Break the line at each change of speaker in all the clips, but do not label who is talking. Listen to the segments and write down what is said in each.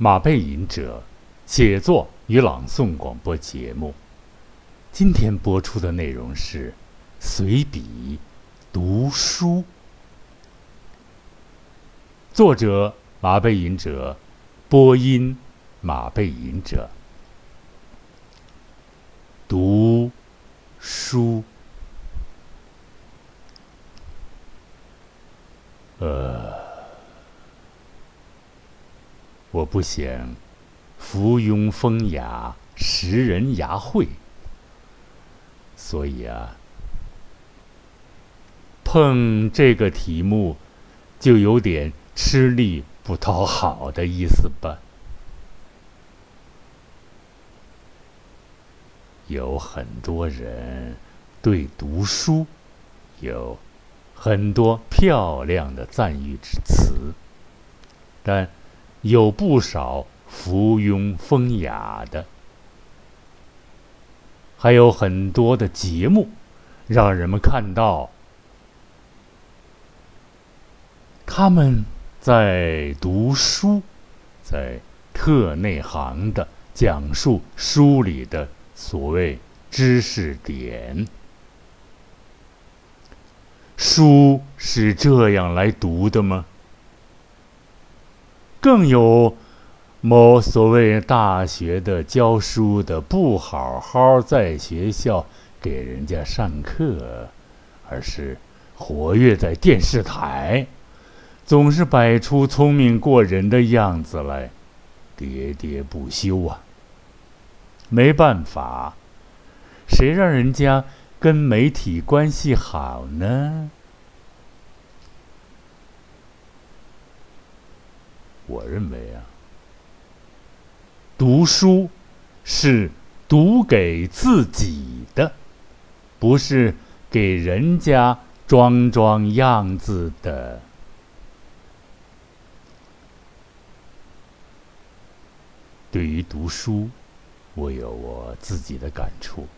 马背吟者写作与朗诵广播节目。今天播出的内容是随笔读书。作者马背吟者，播音马背吟者。读书，呃，我不想附庸风雅，识人牙慧，所以啊，碰这个题目就有点吃力不讨好的意思吧。有很多人对读书有很多漂亮的赞誉之词，但有不少附庸风雅的，还有很多的节目让人们看到他们在读书，在特内行的讲述书里的。所谓知识点，书是这样来读的吗？更有某所谓大学的教书的，不好好在学校给人家上课，而是活跃在电视台，总是摆出聪明过人的样子来，喋喋不休啊！没办法，谁让人家跟媒体关系好呢？我认为啊，读书是读给自己的，不是给人家装装样子的。对于读书。我有我自己的感触。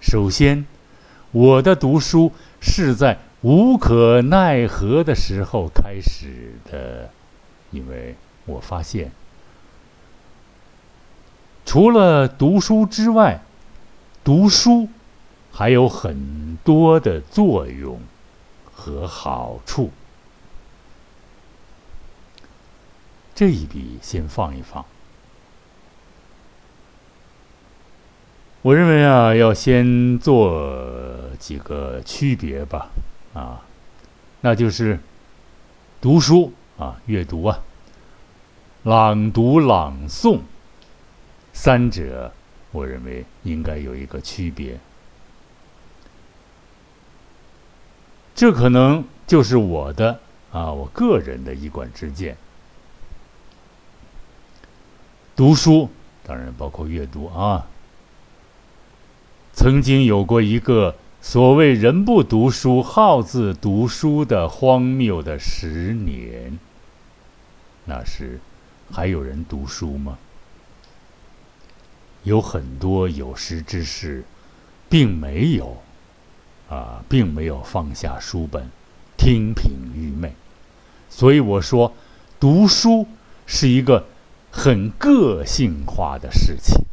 首先，我的读书是在无可奈何的时候开始的，因为我发现，除了读书之外，读书还有很多的作用和好处。这一笔先放一放。我认为啊，要先做几个区别吧，啊，那就是读书啊，阅读啊，朗读、朗诵，三者，我认为应该有一个区别。这可能就是我的啊，我个人的一管之见。读书当然包括阅读啊。曾经有过一个所谓“人不读书，好自读书”的荒谬的十年。那时，还有人读书吗？有很多有识之士，并没有，啊，并没有放下书本，听凭愚昧。所以我说，读书是一个很个性化的事情。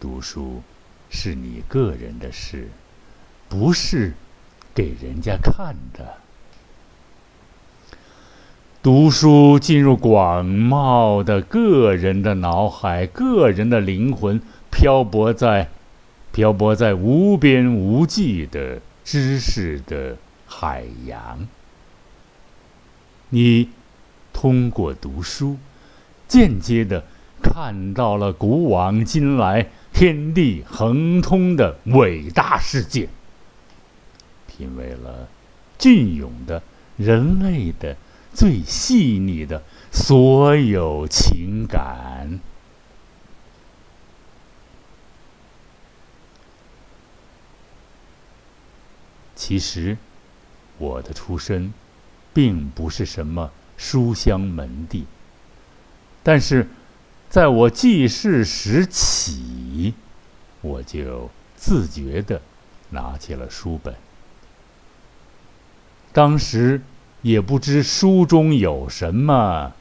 读书是你个人的事，不是给人家看的。读书进入广袤的个人的脑海，个人的灵魂漂泊在漂泊在无边无际的知识的海洋。你通过读书，间接的看到了古往今来。天地恒通的伟大世界，品味了隽永的人类的最细腻的所有情感。其实，我的出身并不是什么书香门第，但是。在我记事时起，我就自觉的拿起了书本。当时也不知书中有什么，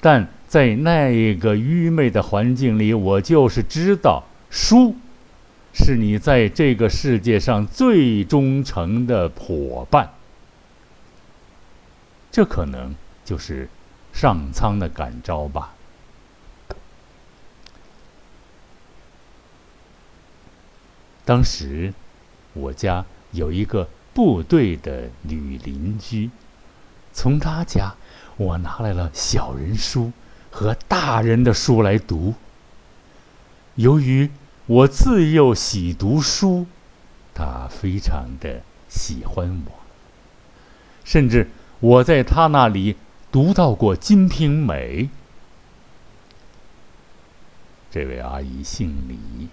但在那个愚昧的环境里，我就是知道书是你在这个世界上最忠诚的伙伴。这可能就是上苍的感召吧。当时，我家有一个部队的女邻居，从他家我拿来了小人书和大人的书来读。由于我自幼喜读书，他非常的喜欢我，甚至。我在他那里读到过《金瓶梅》。这位阿姨姓李，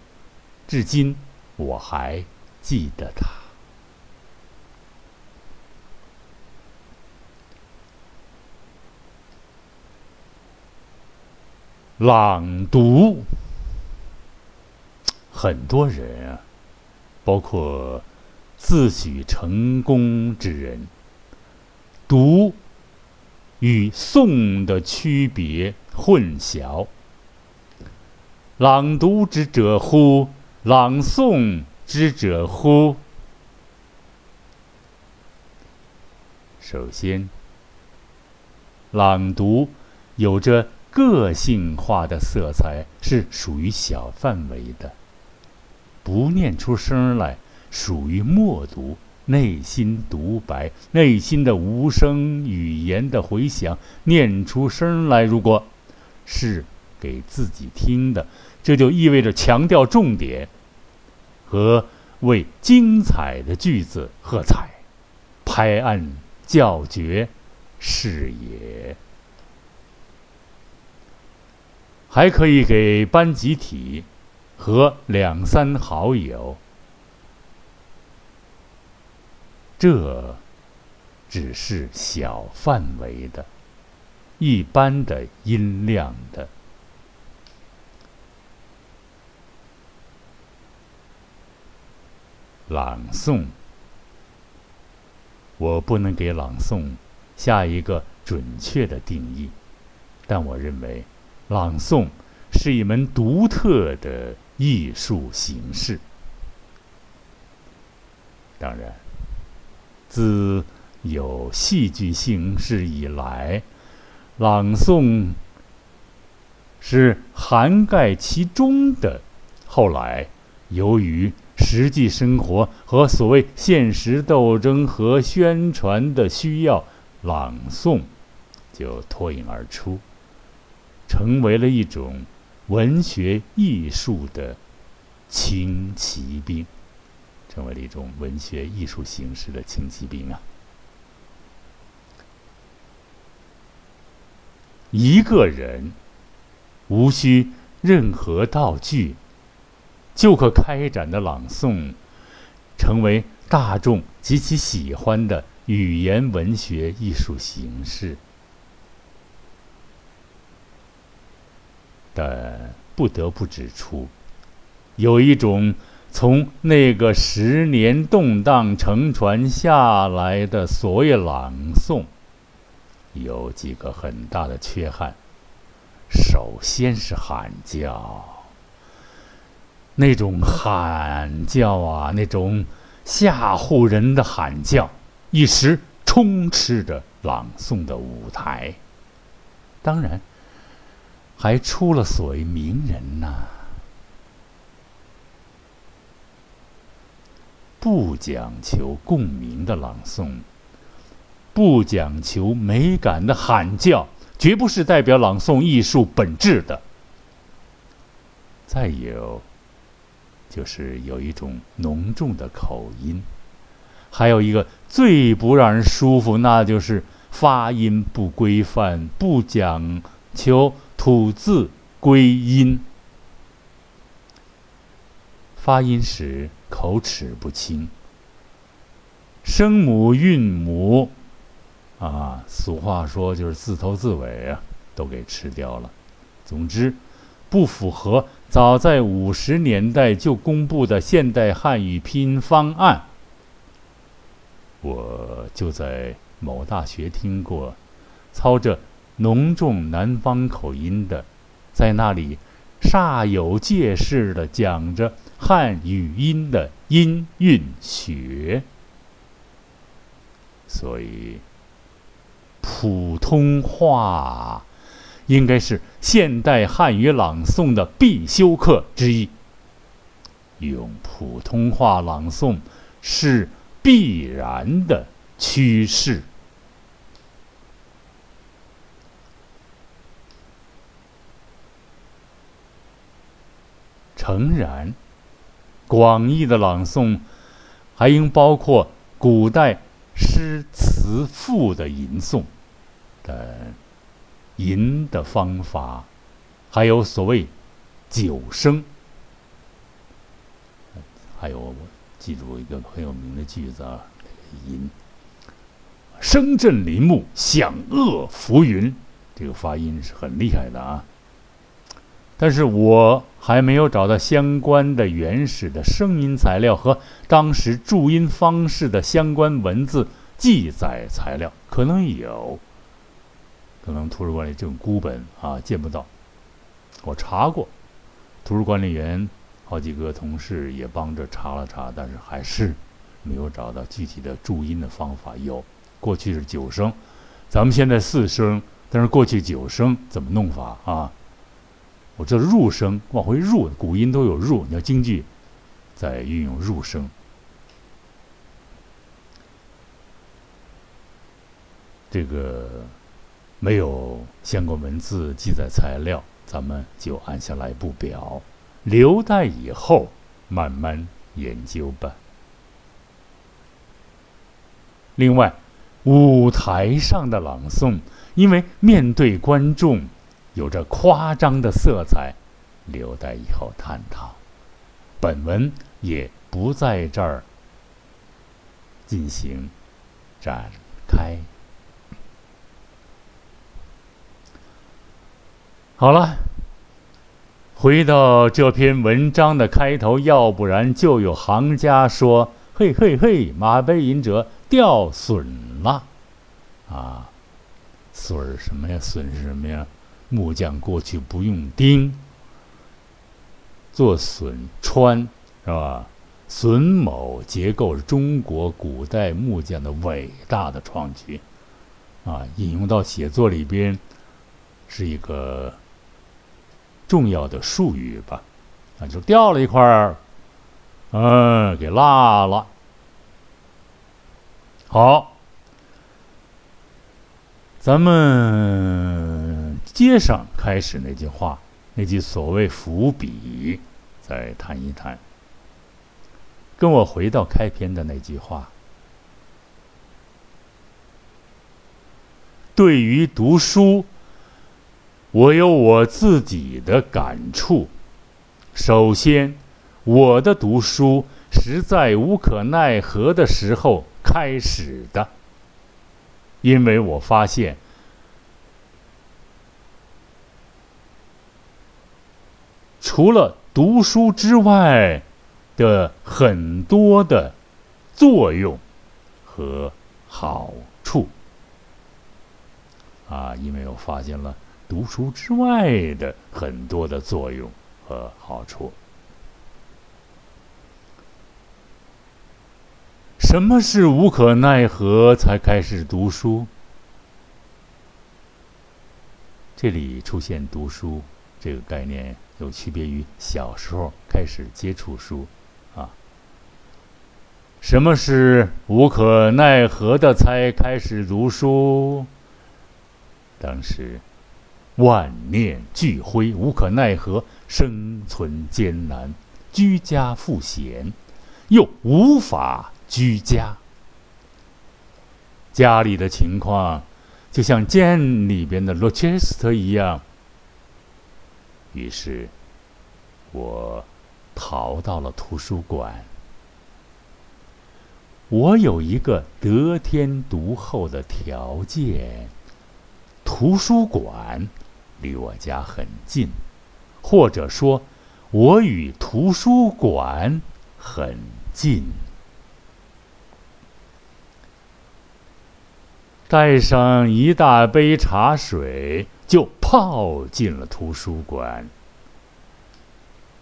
至今我还记得她。朗读，很多人啊，包括自诩成功之人。读与诵的区别混淆。朗读之者乎？朗诵之者乎？首先，朗读有着个性化的色彩，是属于小范围的，不念出声来，属于默读。内心独白，内心的无声语言的回响，念出声来。如果是给自己听的，这就意味着强调重点和为精彩的句子喝彩，拍案叫绝是也。还可以给班集体和两三好友。这只是小范围的、一般的音量的朗诵。我不能给朗诵下一个准确的定义，但我认为，朗诵是一门独特的艺术形式。当然。自有戏剧形式以来，朗诵是涵盖其中的。后来，由于实际生活和所谓现实斗争和宣传的需要，朗诵就脱颖而出，成为了一种文学艺术的轻骑兵。成为了一种文学艺术形式的轻骑兵啊！一个人无需任何道具，就可开展的朗诵，成为大众极其喜欢的语言文学艺术形式。但不得不指出，有一种。从那个十年动荡承传下来的所谓朗诵，有几个很大的缺憾。首先是喊叫，那种喊叫啊，那种吓唬人的喊叫，一时充斥着朗诵的舞台。当然，还出了所谓名人呐。不讲求共鸣的朗诵，不讲求美感的喊叫，绝不是代表朗诵艺术本质的。再有，就是有一种浓重的口音，还有一个最不让人舒服，那就是发音不规范，不讲求吐字归音。发音时口齿不清，声母韵母，啊，俗话说就是字头字尾啊，都给吃掉了。总之，不符合早在五十年代就公布的现代汉语拼音方案。我就在某大学听过，操着浓重南方口音的，在那里煞有介事的讲着汉语音的音韵学。所以，普通话应该是现代汉语朗诵的必修课之一。用普通话朗诵是必然的趋势。诚然，广义的朗诵还应包括古代诗词赋的吟诵，但吟的方法还有所谓九声。还有，我记住一个很有名的句子啊，吟声震林木，响遏浮云，这个发音是很厉害的啊。但是我还没有找到相关的原始的声音材料和当时注音方式的相关文字记载材料，可能有，可能图书馆里这种孤本啊见不到。我查过，图书管理员。好几个同事也帮着查了查，但是还是没有找到具体的注音的方法。有，过去是九声，咱们现在四声，但是过去九声怎么弄法啊？我这入声往回入，古音都有入，你要京剧在运用入声。这个没有相关文字记载材料，咱们就按下来不表。留待以后慢慢研究吧。另外，舞台上的朗诵，因为面对观众，有着夸张的色彩，留待以后探讨。本文也不在这儿进行展开。好了。回到这篇文章的开头，要不然就有行家说：“嘿嘿嘿，马背吟者掉损了，啊，损什么呀？损是什么呀？木匠过去不用钉，做榫穿是吧？榫卯结构是中国古代木匠的伟大的创举，啊，引用到写作里边是一个。”重要的术语吧，啊，就掉了一块儿，嗯，给落了。好，咱们接上开始那句话，那句所谓伏笔，再谈一谈。跟我回到开篇的那句话，对于读书。我有我自己的感触。首先，我的读书是在无可奈何的时候开始的，因为我发现，除了读书之外的很多的作用和好处啊，因为我发现了。读书之外的很多的作用和好处。什么是无可奈何才开始读书？这里出现“读书”这个概念，有区别于小时候开始接触书啊。什么是无可奈何的才开始读书？当时。万念俱灰，无可奈何，生存艰难，居家赋闲，又无法居家。家里的情况就像剑里边的罗切斯特一样。于是，我逃到了图书馆。我有一个得天独厚的条件：图书馆。离我家很近，或者说，我与图书馆很近。带上一大杯茶水，就泡进了图书馆。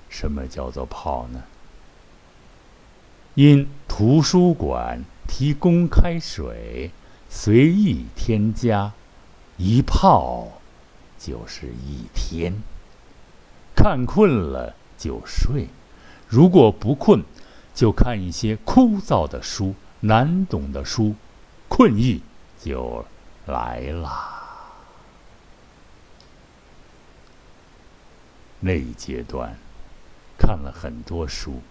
什么叫做泡呢？因图书馆提供开水，随意添加，一泡就是一天。看困了就睡，如果不困，就看一些枯燥的书、难懂的书，困意就来了。那一阶段，看了很多书，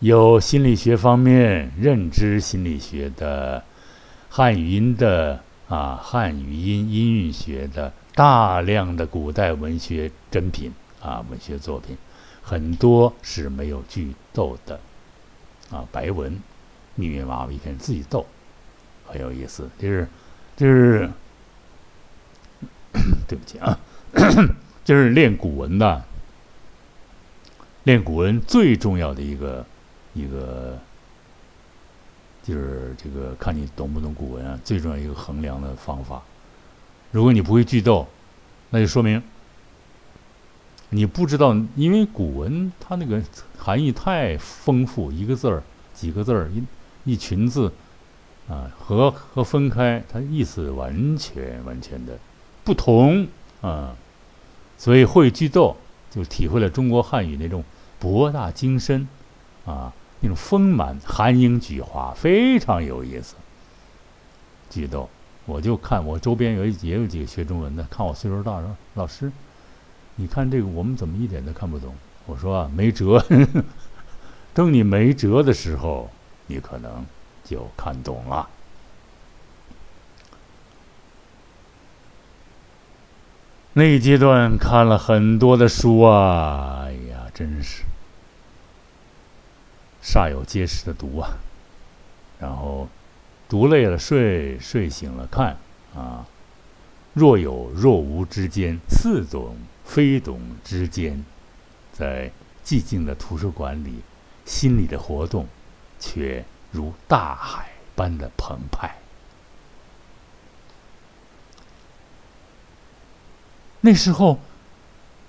有心理学方面、认知心理学的、汉语音的啊，汉语音音韵学的。大量的古代文学珍品啊，文学作品很多是没有句逗的啊，白文密密麻麻一篇自己逗，很有意思。就是就是 对不起啊，就是练古文的，练古文最重要的一个一个就是这个看你懂不懂古文啊，最重要一个衡量的方法。如果你不会句读，那就说明你不知道，因为古文它那个含义太丰富，一个字儿、几个字儿、一一群字，啊，和和分开，它意思完全完全的不同啊。所以会句读，就体会了中国汉语那种博大精深啊，那种丰满、含英举华，非常有意思。句读。我就看我周边有也有几个学中文的，看我岁数大，说老师，你看这个我们怎么一点都看不懂？我说啊，没辙，等你没辙的时候，你可能就看懂了。那一阶段看了很多的书啊，哎呀，真是煞有介事的读啊，然后。读累了睡，睡醒了看，啊，若有若无之间，似懂非懂之间，在寂静的图书馆里，心里的活动，却如大海般的澎湃。那时候，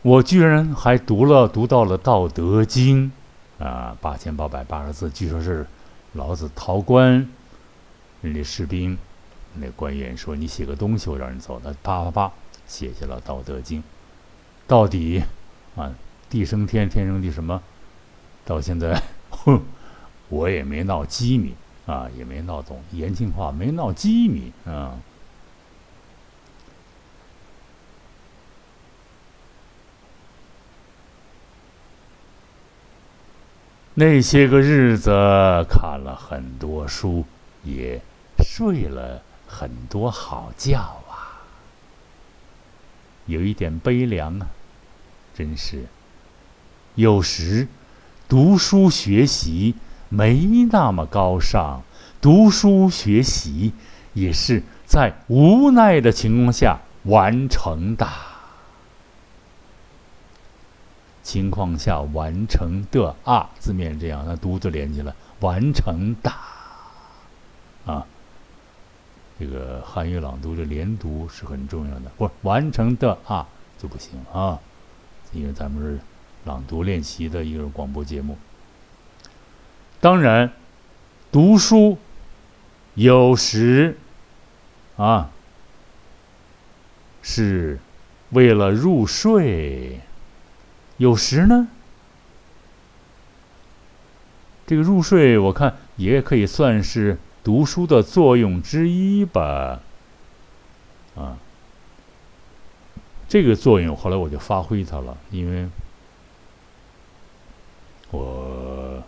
我居然还读了读到了《道德经》，啊，八千八百八十字，据说是老子陶官。人家士兵，那官员说：“你写个东西，我让人走。”他啪啪啪写下了《道德经》，到底啊，地生天，天生地什么？到现在，哼，我也没闹机密啊，也没闹懂，言情话没闹机密啊。那些个日子看了很多书，也。睡了很多好觉啊，有一点悲凉啊，真是。有时读书学习没那么高尚，读书学习也是在无奈的情况下完成的。情况下完成的啊，字面这样，那读就连起来，完成的啊。这个汉语朗读的连读是很重要的，不完成的啊就不行啊，因为咱们是朗读练习的一个广播节目。当然，读书有时啊是为了入睡，有时呢，这个入睡我看也可以算是。读书的作用之一吧，啊，这个作用后来我就发挥它了，因为我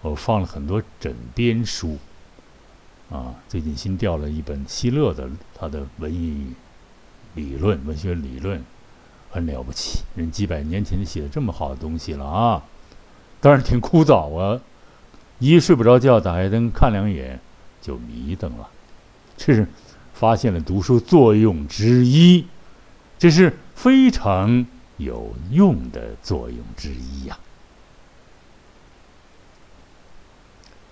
我放了很多枕边书，啊，最近新调了一本希勒的他的文艺理论、文学理论，很了不起，人几百年前就写的这么好的东西了啊，当然挺枯燥啊。一睡不着觉，打开灯看两眼，就迷瞪了。这是发现了读书作用之一，这是非常有用的作用之一呀。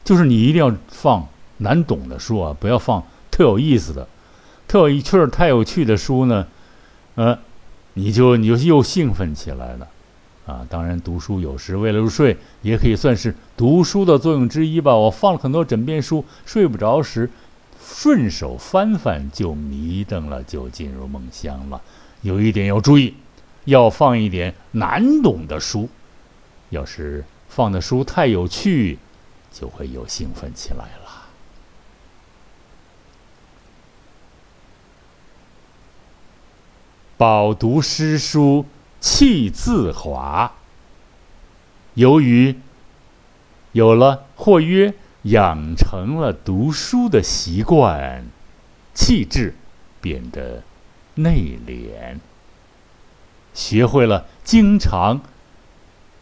就是你一定要放难懂的书啊，不要放特有意思的、特有趣儿、太有趣的书呢，呃，你就你就又兴奋起来了。啊，当然，读书有时为了入睡，也可以算是读书的作用之一吧。我放了很多枕边书，睡不着时，顺手翻翻就迷瞪了，就进入梦乡了。有一点要注意，要放一点难懂的书。要是放的书太有趣，就会又兴奋起来了。饱读诗书。气自华。由于有了或曰养成了读书的习惯，气质变得内敛，学会了经常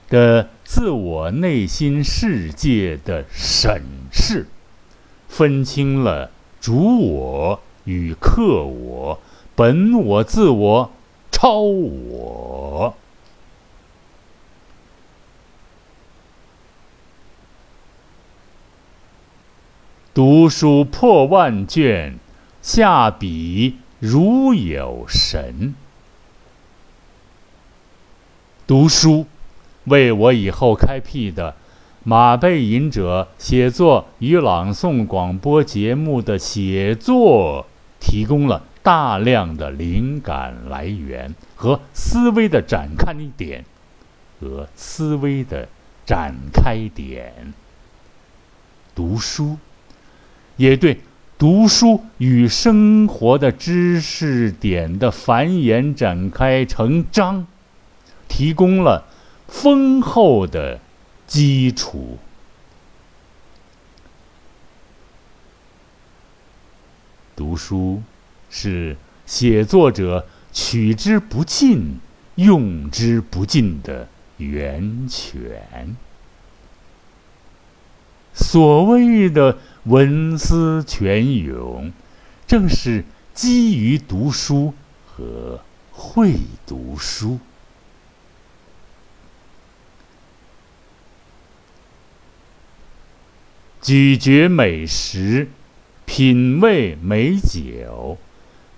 的自我内心世界的审视，分清了主我与客我、本我、自我。超我，读书破万卷，下笔如有神。读书为我以后开辟的马背吟者写作与朗诵广播节目的写作提供了。大量的灵感来源和思维的展开点，和思维的展开点。读书，也对读书与生活的知识点的繁衍展开成章，提供了丰厚的基础。读书。是写作者取之不尽、用之不尽的源泉。所谓的文思泉涌，正是基于读书和会读书。咀嚼美食，品味美酒。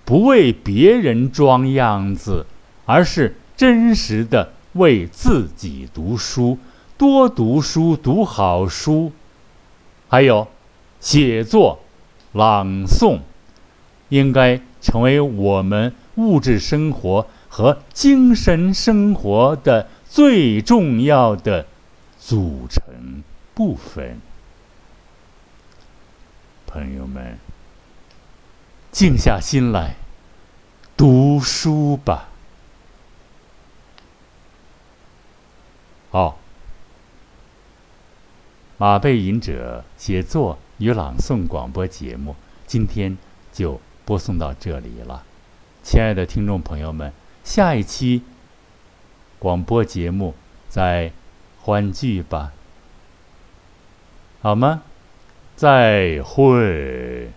不为别人装样子，而是真实的为自己读书，多读书，读好书。还有，写作、朗诵，应该成为我们物质生活和精神生活的最重要的组成部分。朋友们。静下心来，读书吧。好，马背吟者写作与朗诵广播节目，今天就播送到这里了。亲爱的听众朋友们，下一期广播节目再欢聚吧，好吗？再会。